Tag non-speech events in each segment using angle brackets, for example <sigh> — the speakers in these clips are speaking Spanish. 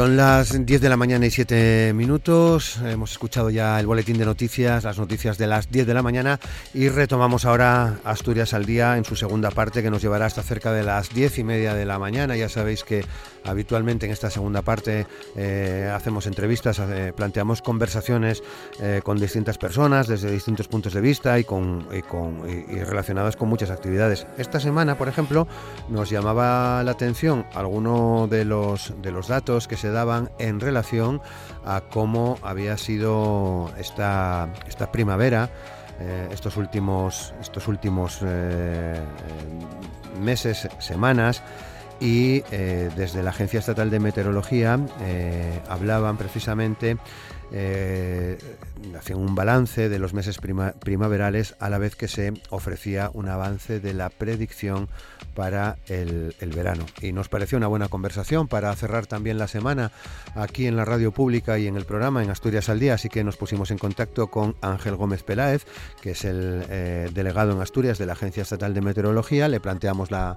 Son las 10 de la mañana y 7 minutos. Hemos escuchado ya el boletín de noticias, las noticias de las 10 de la mañana y retomamos ahora Asturias al día en su segunda parte que nos llevará hasta cerca de las 10 y media de la mañana. Ya sabéis que habitualmente en esta segunda parte eh, hacemos entrevistas, eh, planteamos conversaciones eh, con distintas personas desde distintos puntos de vista y, con, con y relacionadas con muchas actividades. Esta semana, por ejemplo, nos llamaba la atención alguno de los, de los datos que se daban en relación a cómo había sido esta, esta primavera, eh, estos últimos, estos últimos eh, meses, semanas, y eh, desde la Agencia Estatal de Meteorología hablaban precisamente eh, un balance de los meses primaverales a la vez que se ofrecía un avance de la predicción para el, verano. Y nos pareció una buena conversación para cerrar también la semana aquí en la radio pública y en el programa en Asturias al Día, así que nos pusimos en contacto con Ángel Gómez Peláez, que es el eh, delegado en Asturias de la Agencia Estatal de Meteorología, le planteamos la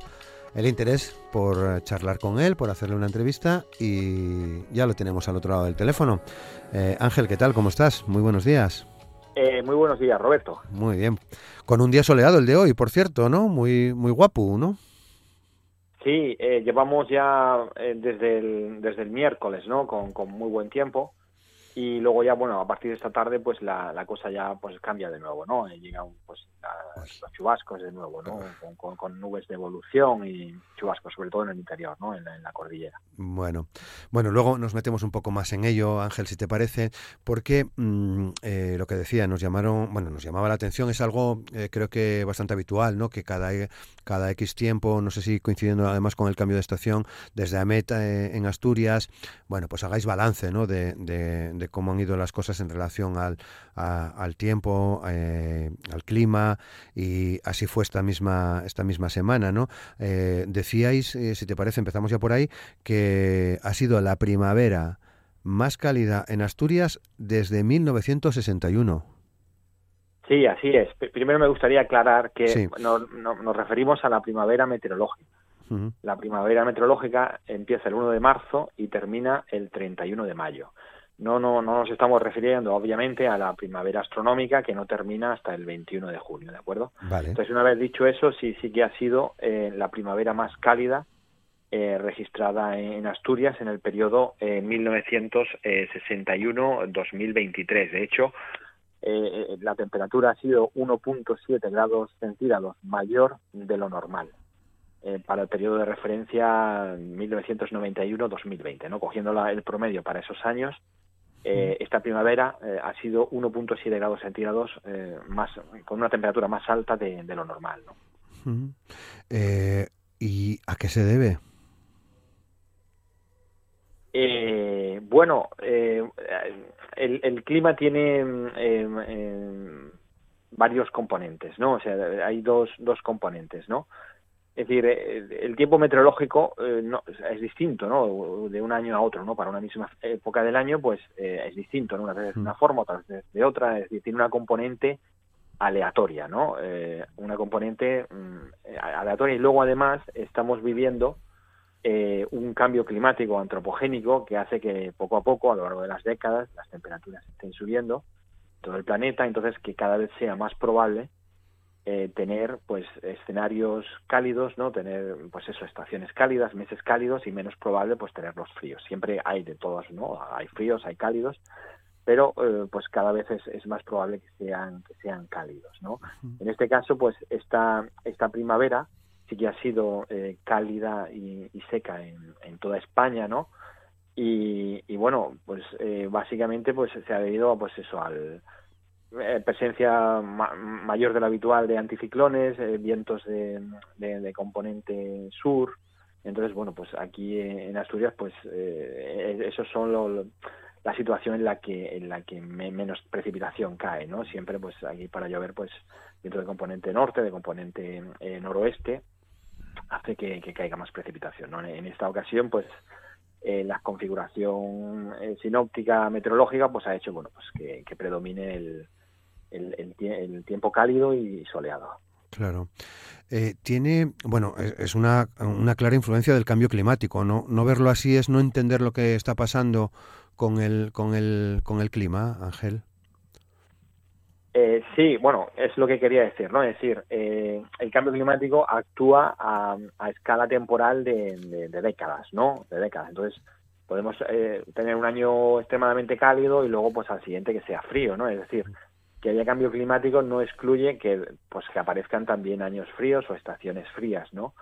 el interés por charlar con él, por hacerle una entrevista y ya lo tenemos al otro lado del teléfono. Eh, Ángel, ¿qué tal? ¿Cómo estás? Muy buenos días. Eh, muy buenos días, Roberto. Muy bien. Con un día soleado el de hoy, por cierto, ¿no? Muy, muy guapo, ¿no? Sí, eh, llevamos ya desde, el, desde el miércoles, ¿no? Con, con muy buen tiempo y luego ya bueno a partir de esta tarde pues la, la cosa ya pues cambia de nuevo no llegan pues, pues, los chubascos de nuevo no con, con, nubes de evolución y chubascos sobre todo en el interior no en la, cordillera. Bueno bueno luego nos metemos un poco más en ello Ángel si te parece porque mm, eh, lo que decía nos llamaron bueno nos llamaba la atención es algo eh, creo que bastante habitual no que cada cada x tiempo no sé si coincidiendo además con el cambio de estación desde Amet eh, en Asturias bueno pues hagáis balance no de de cómo han ido las cosas en relación al, al tiempo, eh, al clima y así fue esta misma, esta misma semana. ¿no? Eh, decíais, eh, si te parece, empezamos ya por ahí, que ha sido la primavera más cálida en Asturias desde 1961. Sí, así es. Primero me gustaría aclarar que nos referimos a la primavera meteorológica. La primavera meteorológica empieza el 1 de marzo y termina el 31 de mayo. No, no, no nos estamos refiriendo, obviamente, a la primavera astronómica que no termina hasta el 21 de junio, ¿de acuerdo? Entonces, una vez dicho eso, sí, sí que ha sido eh, la primavera más cálida eh, registrada en Asturias en el periodo eh, 1961-2023. De hecho, eh, la temperatura ha sido 1.7 grados centígrados mayor de lo normal. para el periodo de referencia 1991-2020, ¿no? cogiendo el promedio para esos años, eh, esta primavera eh, ha sido 1.7 grados centígrados eh, más con una temperatura más alta de, lo normal. ¿no? ¿Y a qué se debe? bueno, el, el, clima tiene varios componentes, ¿no? O sea, hay dos, dos componentes, ¿no? Es decir, eh, el tiempo meteorológico eh, no, es distinto, ¿no? De un año a otro, ¿no? Para una misma época del año, pues eh, es distinto, ¿no? Una vez de una mm. forma, otra vez de otra, es decir, tiene una componente aleatoria, ¿no? una componente mm, aleatoria y luego además estamos viviendo un cambio climático antropogénico que hace que poco a poco, a lo largo de las décadas, las temperaturas estén subiendo todo el planeta, entonces que cada vez sea más probable eh, tener pues escenarios cálidos, ¿no? Tener pues eso, estaciones cálidas, meses cálidos y menos probable pues tener los fríos. Siempre hay de todos, ¿no? Hay fríos, hay cálidos, pero eh, pues cada vez es, es, más probable que sean que sean cálidos, ¿no? En este caso pues esta esta primavera sí que ha sido eh, cálida y, seca en, en, toda España, ¿no? Y, y bueno, pues básicamente pues se ha debido pues eso al eh, presencia mayor de lo habitual de anticiclones, eh, vientos de, componente sur, Entonces, bueno, pues aquí en Asturias, pues eh, esos son los la situación en la que en la que menos precipitación cae no siempre pues aquí para llover pues dentro de componente norte de componente eh, noroeste hace que, caiga más precipitación ¿no? en esta ocasión pues eh, la configuración eh, sinóptica meteorológica pues ha hecho bueno pues que, predomine el, el, tiempo cálido y soleado Claro. tiene, bueno, es, una, una, clara influencia del cambio climático. ¿no? no verlo así es no entender lo que está pasando con el, con el, con el clima, Ángel? Eh, sí, bueno, es lo que quería decir, ¿no? Es decir, eh, el cambio climático actúa a, escala temporal de, décadas, ¿no? De décadas. Entonces, podemos eh, tener un año extremadamente cálido y luego, pues, al siguiente que sea frío, ¿no? Es decir, que haya cambio climático no excluye que, pues, que aparezcan también años fríos o estaciones frías, ¿no?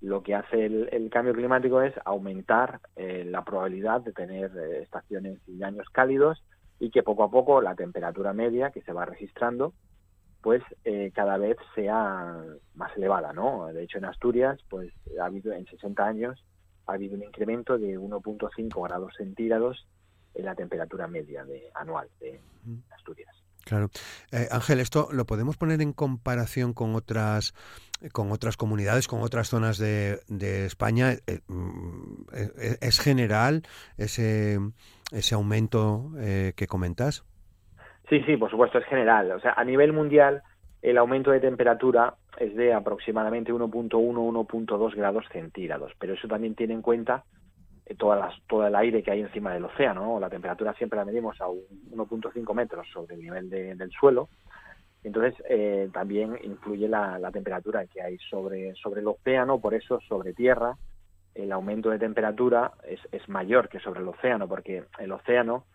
lo que hace el, cambio climático es aumentar eh, la probabilidad de tener eh, estaciones y años cálidos y que poco a poco la temperatura media que se va registrando pues eh, cada vez sea más elevada, ¿no? De hecho en Asturias pues ha habido en 60 años ha habido un incremento de 1.5 grados centígrados en la temperatura media de, anual de Asturias. Claro. Eh, Ángel, esto lo podemos poner en comparación con otras con otras comunidades, con otras zonas de, de España. Eh, mm, eh, ¿Es general ese, ese aumento que comentas? Sí, sí, por supuesto, es general. O sea, a nivel mundial, el aumento de temperatura es de aproximadamente 1.1, 1.2 grados centígrados. Pero eso también tiene en cuenta eh, todas las, todo el aire que hay encima del océano. La temperatura siempre la medimos a 1.5 metros sobre el nivel del suelo. Entonces, eh, también influye la, temperatura que hay sobre, sobre el océano, por eso sobre tierra el aumento de temperatura es, es mayor que sobre el océano, porque el océano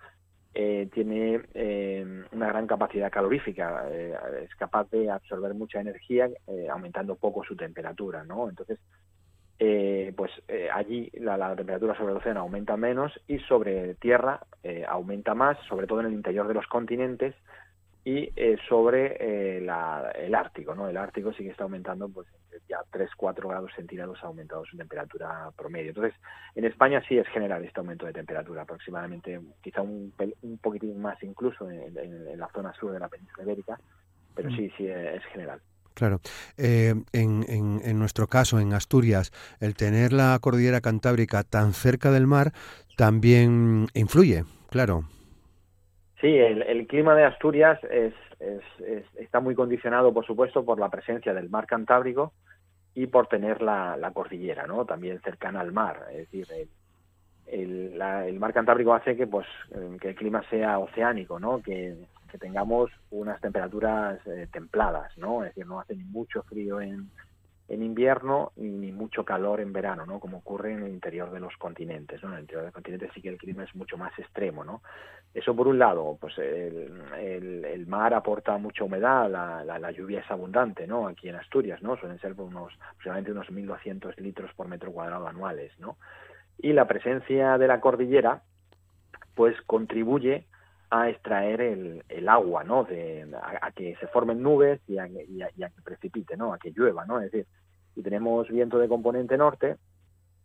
eh, tiene una gran capacidad calorífica, es capaz de absorber mucha energía aumentando poco su temperatura, ¿no? Entonces, eh, pues eh, allí la, temperatura sobre el océano aumenta menos y sobre tierra eh, aumenta más, sobre todo en el interior de los continentes y sobre el Ártico, ¿no? El Ártico sí que está aumentando, pues ya 3-4 grados centígrados ha aumentado su temperatura promedio. Entonces, en España sí es general este aumento de temperatura, aproximadamente quizá un, un poquitín más incluso en, la zona sur de la península ibérica, pero mm. sí, sí es general. Claro. Eh, en, en, nuestro caso, en Asturias, el tener la cordillera cantábrica tan cerca del mar también influye, claro. Sí, el, clima de Asturias es, está muy condicionado, por supuesto, por la presencia del mar Cantábrico y por tener la, cordillera, ¿no? También cercana al mar. Es decir, el, el mar Cantábrico hace que, pues, que el clima sea oceánico, ¿no? Que que tengamos unas temperaturas eh, templadas, ¿no? Es decir, no hace ni mucho frío en, en invierno ni mucho calor en verano, ¿no? Como ocurre en el interior de los continentes, ¿no? En el interior del continente sí que el clima es mucho más extremo, ¿no? Eso por un lado, pues el, el, mar aporta mucha humedad, la, la, lluvia es abundante, ¿no? Aquí en Asturias, ¿no? Suelen ser unos, aproximadamente unos 1.200 litros por metro cuadrado anuales, ¿no? Y la presencia de la cordillera, pues contribuye a extraer el, el agua, ¿no? De, a, que se formen nubes y a, que precipite, ¿no? A que llueva, ¿no? Es decir, si tenemos viento de componente norte,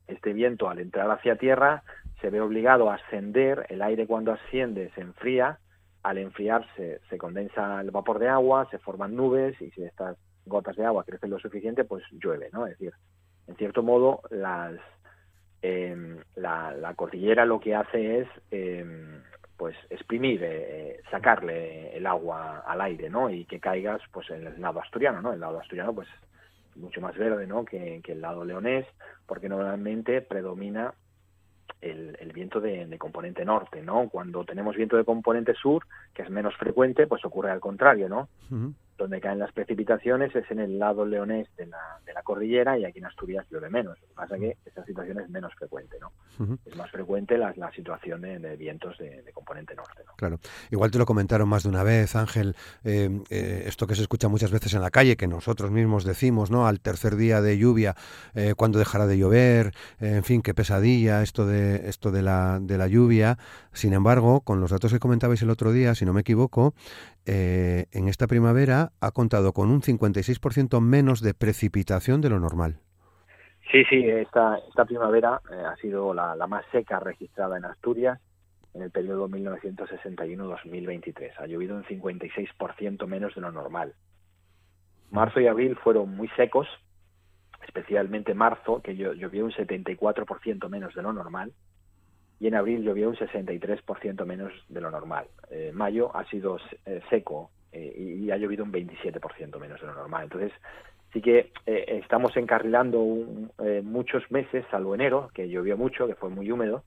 este viento al entrar hacia tierra se ve obligado a ascender, el aire cuando asciende se enfría, al enfriarse se condensa el vapor de agua, se forman nubes y si estas gotas de agua crecen lo suficiente, pues llueve, ¿no? Es decir, en cierto modo las eh, la, la, cordillera lo que hace es eh, pues exprimir, eh, sacarle el agua al aire, ¿no? Y que caigas, pues, en el lado asturiano, ¿no? El lado asturiano, pues, mucho más verde, ¿no? Que, el lado leonés, porque normalmente predomina el, el viento de, componente norte, ¿no? Cuando tenemos viento de componente sur, que es menos frecuente, pues ocurre al contrario, ¿no? Donde caen las precipitaciones es en el lado leonés de la, de la cordillera y aquí en Asturias llueve menos. Lo que pasa es que esa situación es menos frecuente, ¿no? Es más frecuente la, la situación de, vientos de, componente norte, ¿no? Claro. Igual te lo comentaron más de una vez, Ángel, eh, eh, esto que se escucha muchas veces en la calle, que nosotros mismos decimos, ¿no? Al tercer día de lluvia, eh, cuando dejará de llover? en fin, qué pesadilla esto de, esto de la, de la lluvia. Sin embargo, con los datos que comentabais el otro día, si no me equivoco, eh, en esta primavera ha contado con un 56% menos de precipitación de lo normal. Sí, sí, esta, esta primavera eh, ha sido la, la, más seca registrada en Asturias en el periodo 1961-2023. Ha llovido un 56% menos de lo normal. Marzo y abril fueron muy secos, especialmente marzo, que llovió un 74% menos de lo normal, y en abril llovió un 63% menos de lo normal. Eh, mayo ha sido eh, seco eh, y ha llovido un 27% menos de lo normal. Entonces, sí que estamos encarrilando muchos meses, salvo enero, que llovió mucho, que fue muy húmedo.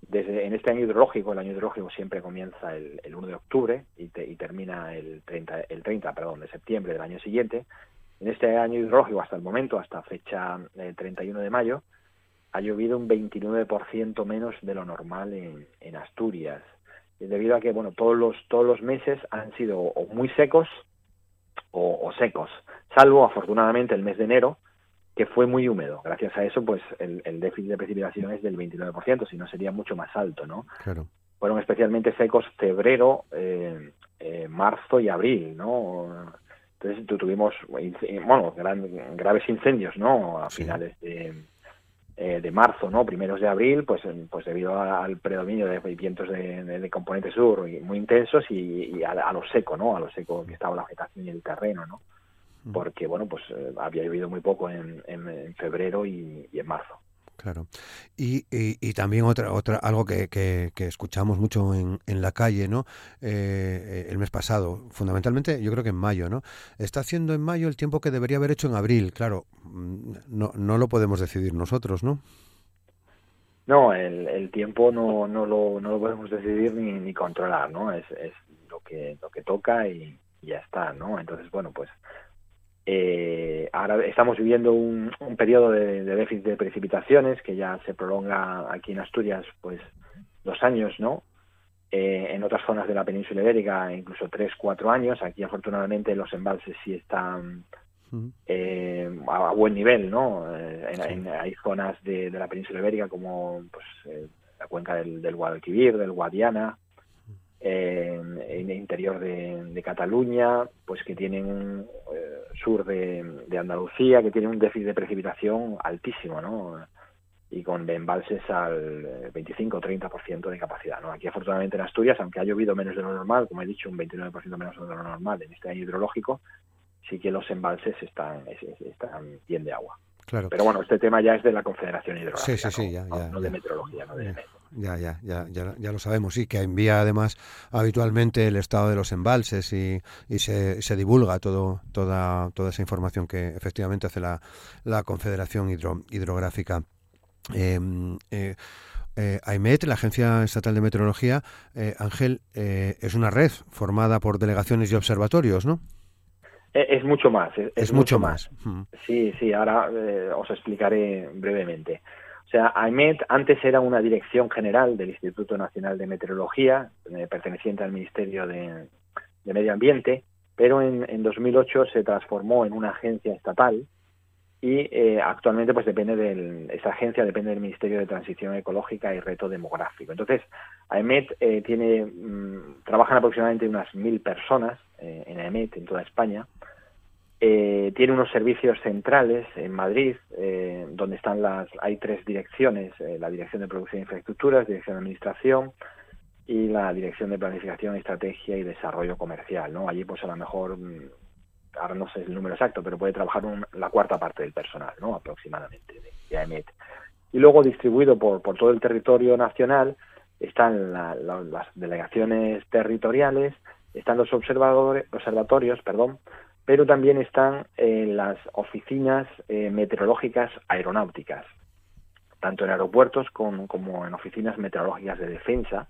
Desde, en este año hidrológico, el año hidrológico siempre comienza el, 1 de octubre y, y, termina el 30, el 30 perdón, de septiembre del año siguiente. En este año hidrológico, hasta el momento, hasta fecha 31 de mayo, ha llovido un 29% menos de lo normal en, en Asturias, debido a que bueno todos los todos los meses han sido o muy secos o, secos, salvo afortunadamente el mes de enero que fue muy húmedo. Gracias a eso, pues el, déficit de precipitación es del 29%, si no sería mucho más alto, ¿no? Claro. Fueron especialmente secos febrero, eh, eh, marzo y abril, ¿no? Entonces tuvimos, bueno, graves incendios, ¿no? A finales de, eh, de marzo, ¿no? Primeros de abril, pues, pues debido al predominio de vientos de, componente sur muy intensos y, a, lo seco, ¿no? A lo seco que estaba la vegetación y el terreno, ¿no? Porque, bueno, pues eh, había llovido muy poco en, febrero y en marzo. Claro. Y, y, también otra, otra, algo que, que, escuchamos mucho en, en, la calle, ¿no? Eh, el mes pasado, fundamentalmente yo creo que en mayo, ¿no? Está haciendo en mayo el tiempo que debería haber hecho en abril, claro, mm, no, no lo podemos decidir nosotros, ¿no? No, el, el tiempo no, no, lo, no lo podemos decidir ni, ni controlar, ¿no? Es, es lo que, lo que toca y ya está, ¿no? Entonces, bueno, pues eh, ahora estamos viviendo un, periodo de, déficit de precipitaciones que ya se prolonga aquí en Asturias, pues dos años, ¿no? Eh, en otras zonas de la península ibérica, incluso tres, cuatro años. Aquí, afortunadamente, los embalses sí están eh, a, buen nivel, ¿no? hay zonas de, la península ibérica como pues, la cuenca del, del Guadalquivir, del Guadiana, en el interior de, Cataluña, pues que tienen eh, sur de, Andalucía, que tienen un déficit de precipitación altísimo, ¿no? Y con embalses al 25-30% de capacidad, ¿no? Aquí afortunadamente en Asturias, aunque ha llovido menos de lo normal, como he dicho, un 29% menos de lo normal en este año hidrológico, sí que los embalses están, están bien de agua. Claro. Pero bueno, este tema ya es de la Confederación Hidrográfica, sí, sí, sí, ya, ya, no, de meteorología, no de ya, ya, ya, ya, ya, lo sabemos, sí, que envía además habitualmente el estado de los embalses y, y se, se, divulga todo, toda, toda esa información que efectivamente hace la, la Confederación Hidrográfica. Em, eh, eh, AIMET, la Agencia Estatal de Meteorología, eh, Ángel, eh, es una red formada por delegaciones y observatorios, ¿no? Es mucho más. Es, mucho, más. Sí, sí, ahora os explicaré brevemente. O sea, AEMET antes era una dirección general del Instituto Nacional de Meteorología, eh, perteneciente al Ministerio de, Medio Ambiente, pero en, 2008 se transformó en una agencia estatal y eh, actualmente pues depende del, esa agencia depende del Ministerio de Transición Ecológica y Reto Demográfico. Entonces, AEMET eh, tiene, mm, trabajan aproximadamente unas mil personas en AEMET en toda España eh, tiene unos servicios centrales en Madrid, eh, donde están las, hay tres direcciones, eh, la Dirección de Producción e Infraestructuras, Dirección de Administración y la Dirección de Planificación, Estrategia y Desarrollo Comercial, ¿no? Allí pues a lo mejor, mm, ahora no sé el número exacto, pero puede trabajar la cuarta parte del personal, ¿no? Aproximadamente, de, AEMET. Y luego distribuido por, por todo el territorio nacional están las delegaciones territoriales, están los observadores, observatorios, perdón, pero también están en las oficinas eh, meteorológicas aeronáuticas, tanto en aeropuertos como en oficinas meteorológicas de defensa.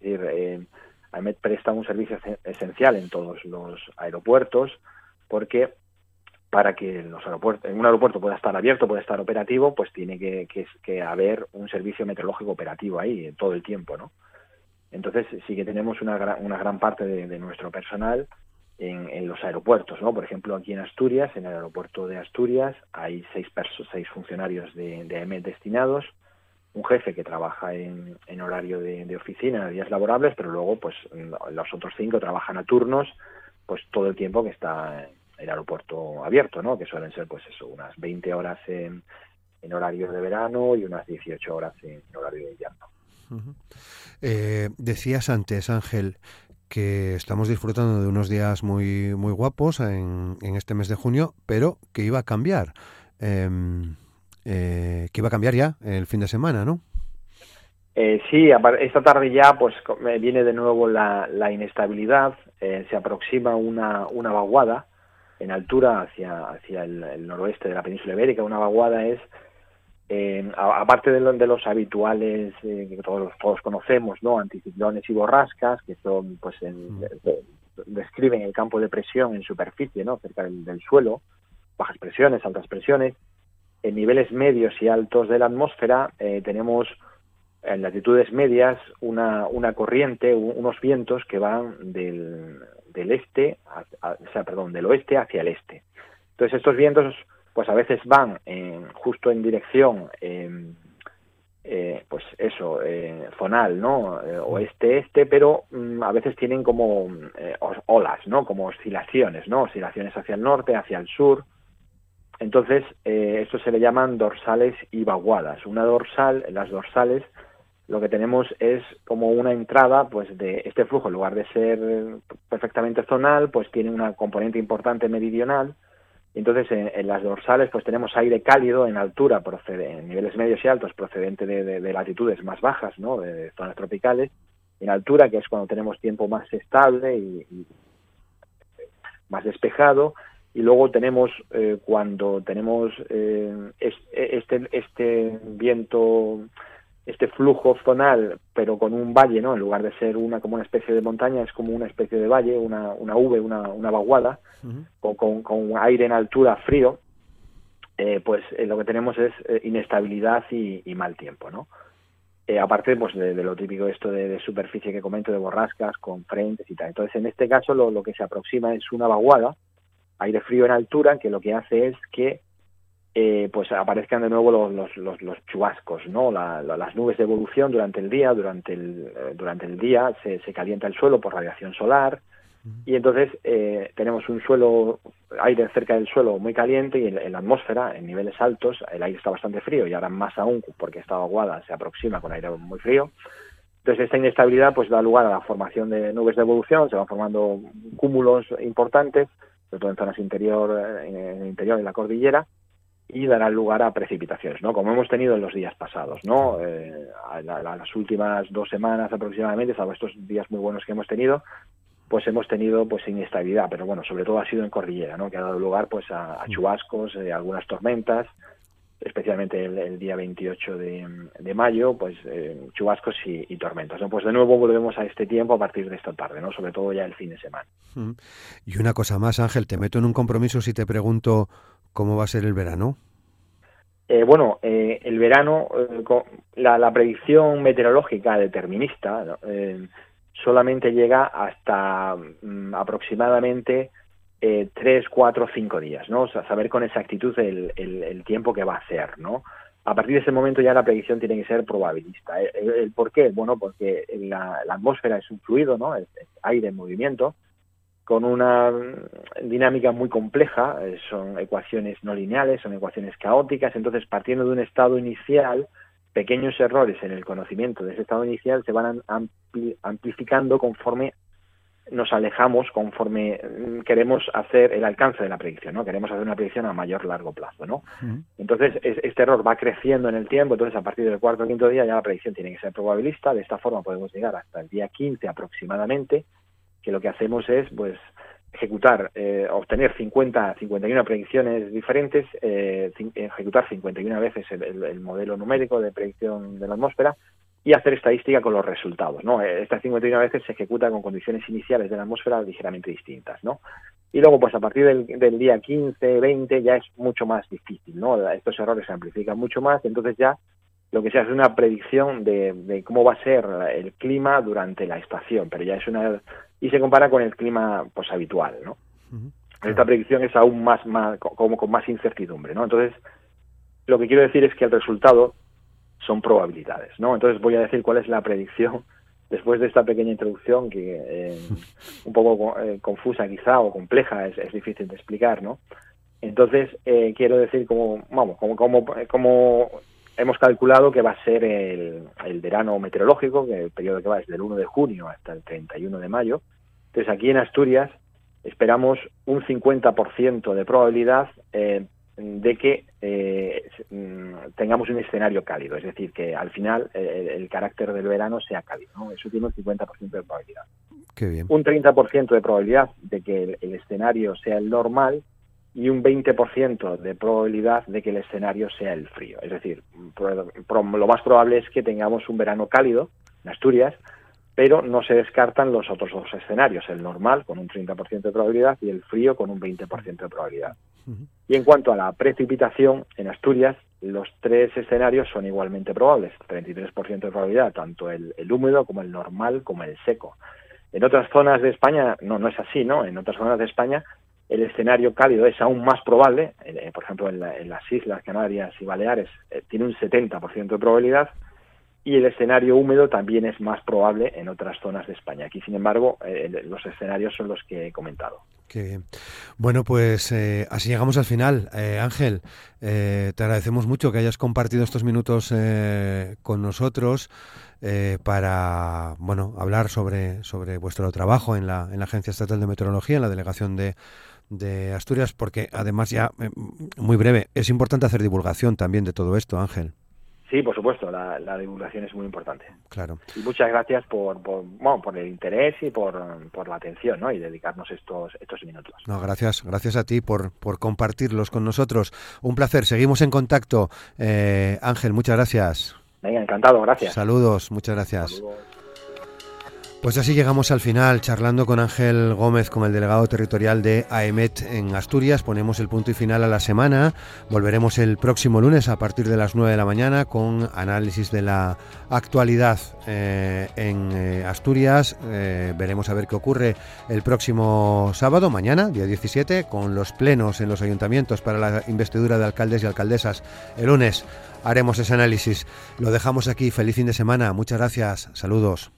Es decir, eh, AMET presta un servicio esencial en todos los aeropuertos porque para que los aeropuertos, un aeropuerto pueda estar abierto, pueda estar operativo, pues tiene que, que, haber un servicio meteorológico operativo ahí todo el tiempo, ¿no? Entonces sí que tenemos una, gran, una gran parte de nuestro personal en, los aeropuertos, ¿no? Por ejemplo, aquí en Asturias, en el aeropuerto de Asturias, hay seis, seis funcionarios de, de destinados, un jefe que trabaja en, en horario de, oficina, en días laborables, pero luego, pues, los otros cinco trabajan a turnos, pues, todo el tiempo que está el aeropuerto abierto, ¿no? Que suelen ser, pues, eso, unas 20 horas en, en horario de verano y unas 18 horas en horario de invierno. Eh, decías antes, Ángel, que estamos disfrutando de unos días muy, muy guapos en, en este mes de junio, pero que iba a cambiar. Em, eh, que iba a cambiar ya el fin de semana, ¿no? Eh, sí, esta tarde ya pues viene de nuevo la, la inestabilidad, eh, se aproxima una, una vaguada en altura hacia, hacia el, noroeste de la península ibérica. Una vaguada es, eh, aparte de, de, los habituales eh, que todos, todos conocemos, ¿no? anticiclones y borrascas, que son, pues, en, mm. describen el campo de presión en superficie, ¿no? cerca del, del suelo, bajas presiones, altas presiones. En niveles medios y altos de la atmósfera eh, tenemos en latitudes medias una, una corriente, unos vientos que van del, del este, o sea, perdón, del oeste hacia el este. Entonces estos vientos, pues a veces van en, justo en dirección, eh, pues eso, eh, zonal, ¿no? Eh, oeste-este, pero mm, a veces tienen como eh, olas, ¿no? Como oscilaciones, ¿no? Oscilaciones hacia el norte, hacia el sur. Entonces, eh, esto se le llaman dorsales y vaguadas. Una dorsal, las dorsales, lo que tenemos es como una entrada pues de este flujo en lugar de ser perfectamente zonal pues tiene una componente importante meridional. Entonces en, las dorsales pues tenemos aire cálido en altura procede en niveles medios y altos procedente de, latitudes más bajas no de, zonas tropicales. En altura que es cuando tenemos tiempo más estable y, más despejado. Y luego tenemos eh, cuando tenemos eh, este este viento este flujo zonal, pero con un valle, ¿no? En lugar de ser una como una especie de montaña, es como una especie de valle, una, una V, una, una vaguada, con, con, aire en altura frío, eh, pues eh, lo que tenemos es eh, inestabilidad y, mal tiempo, ¿no? aparte pues de, lo típico esto de, superficie que comento, de borrascas, con frentes y tal. Entonces, en este caso lo, lo que se aproxima es una vaguada, aire frío en altura, que lo que hace es que eh, pues aparezcan de nuevo los, los, los, chubascos, ¿no? las nubes de evolución durante el día, durante el, eh, durante el día se, se, calienta el suelo por radiación solar y entonces eh, tenemos un suelo, aire cerca del suelo muy caliente y en, la atmósfera, en niveles altos, el aire está bastante frío y ahora más aún porque esta aguada se aproxima con aire muy frío. Entonces esta inestabilidad pues da lugar a la formación de nubes de evolución, se van formando cúmulos importantes, sobre todo en zonas interior, en el interior de la cordillera, y dará lugar a precipitaciones, ¿no? Como hemos tenido en los días pasados, ¿no? Eh, las últimas dos semanas aproximadamente, salvo estos días muy buenos que hemos tenido, pues hemos tenido pues inestabilidad, pero bueno, sobre todo ha sido en cordillera, ¿no? Que ha dado lugar pues a, chubascos, eh, algunas tormentas, especialmente el, día 28 de, mayo, pues eh, chubascos y, tormentas. ¿no? Pues de nuevo volvemos a este tiempo a partir de esta tarde, ¿no? Sobre todo ya el fin de semana. Y una cosa más, Ángel, te meto en un compromiso si te pregunto ¿Cómo va a ser el verano? Eh, bueno, eh, el verano, eh, la, predicción meteorológica determinista solamente llega hasta mm, aproximadamente tres, cuatro, cinco días, ¿no? O sea, saber con exactitud el, tiempo que va a ser, ¿no? A partir de ese momento ya la predicción tiene que ser probabilista. ¿El, por qué? Bueno, porque la, atmósfera es un fluido, ¿no? es aire en movimiento, con una dinámica muy compleja, eh, son ecuaciones no lineales, son ecuaciones caóticas, entonces partiendo de un estado inicial, pequeños errores en el conocimiento de ese estado inicial se van amplificando conforme nos alejamos, conforme mm, queremos hacer el alcance de la predicción, ¿no? Queremos hacer una predicción a mayor largo plazo, ¿no? Entonces, este error va creciendo en el tiempo, entonces a partir del cuarto o quinto día ya la predicción tiene que ser probabilista, de esta forma podemos llegar hasta el día 15 aproximadamente, que lo que hacemos es pues ejecutar, eh, obtener 50, 51 predicciones diferentes, eh, ejecutar 51 veces el, modelo numérico de predicción de la atmósfera y hacer estadística con los resultados, ¿no? Eh, estas 51 veces se ejecuta con condiciones iniciales de la atmósfera ligeramente distintas, ¿no? Y luego, pues a partir del, del día 15, 20 ya es mucho más difícil, ¿no? Estos errores se amplifican mucho más, entonces ya lo que se hace es una predicción de, cómo va a ser el clima durante la estación, pero ya es una y se compara con el clima pues habitual, ¿no? Esta predicción es aún más, más como con más incertidumbre, ¿no? Entonces, lo que quiero decir es que el resultado son probabilidades, ¿no? Entonces voy a decir cuál es la predicción <laughs> después de esta pequeña introducción que eh, un poco eh, confusa quizá o compleja, es, es, difícil de explicar, ¿no? Entonces, eh, quiero decir, como, vamos, como, como, como hemos calculado que va a ser el, el verano meteorológico, que el periodo que va es del 1 de junio hasta el 31 de mayo. Entonces, aquí en Asturias esperamos un 50% de probabilidad eh, de que eh, mm, tengamos un escenario cálido, es decir, que al final eh, el carácter del verano sea cálido. ¿no? Eso tiene un 50% de probabilidad. Qué bien. Un 30% de probabilidad de que el, escenario sea el normal y un 20% de probabilidad de que el escenario sea el frío. Es decir, lo más probable es que tengamos un verano cálido en Asturias, pero no se descartan los otros dos escenarios, el normal con un 30% de probabilidad y el frío con un 20% de probabilidad. Y en cuanto a la precipitación, en Asturias los tres escenarios son igualmente probables, 33% de probabilidad, tanto el, húmedo como el normal como el seco. En otras zonas de España no, no es así, ¿no? En otras zonas de España el escenario cálido es aún más probable, eh, por ejemplo en, las Islas Canarias y Baleares eh, tiene un 70% de probabilidad, y el escenario húmedo también es más probable en otras zonas de España. Aquí, sin embargo, eh, los escenarios son los que he comentado. Qué Bueno, pues eh, así llegamos al final. Eh, Ángel, te agradecemos mucho que hayas compartido estos minutos con nosotros para bueno hablar sobre, sobre vuestro trabajo en la, en la Agencia Estatal de Meteorología, en la delegación de, de Asturias, porque además ya, muy breve, es importante hacer divulgación también de todo esto, Ángel. Sí, por supuesto, la, divulgación es muy importante. Claro. Y muchas gracias por, por, bueno, por el interés y por, por, la atención ¿no? y dedicarnos estos, estos minutos. No, gracias, gracias a ti por, por compartirlos con nosotros. Un placer, seguimos en contacto. Eh, Ángel, muchas gracias. Venga, encantado, gracias. Saludos, muchas gracias. Pues así llegamos al final, charlando con Ángel Gómez como el delegado territorial de AEMET en Asturias. Ponemos el punto y final a la semana. Volveremos el próximo lunes a partir de las 9 de la mañana con análisis de la actualidad eh, en eh, Asturias. Eh, veremos a ver qué ocurre el próximo sábado, mañana, día 17, con los plenos en los ayuntamientos para la investidura de alcaldes y alcaldesas. El lunes haremos ese análisis. Lo dejamos aquí. Feliz fin de semana. Muchas gracias. Saludos.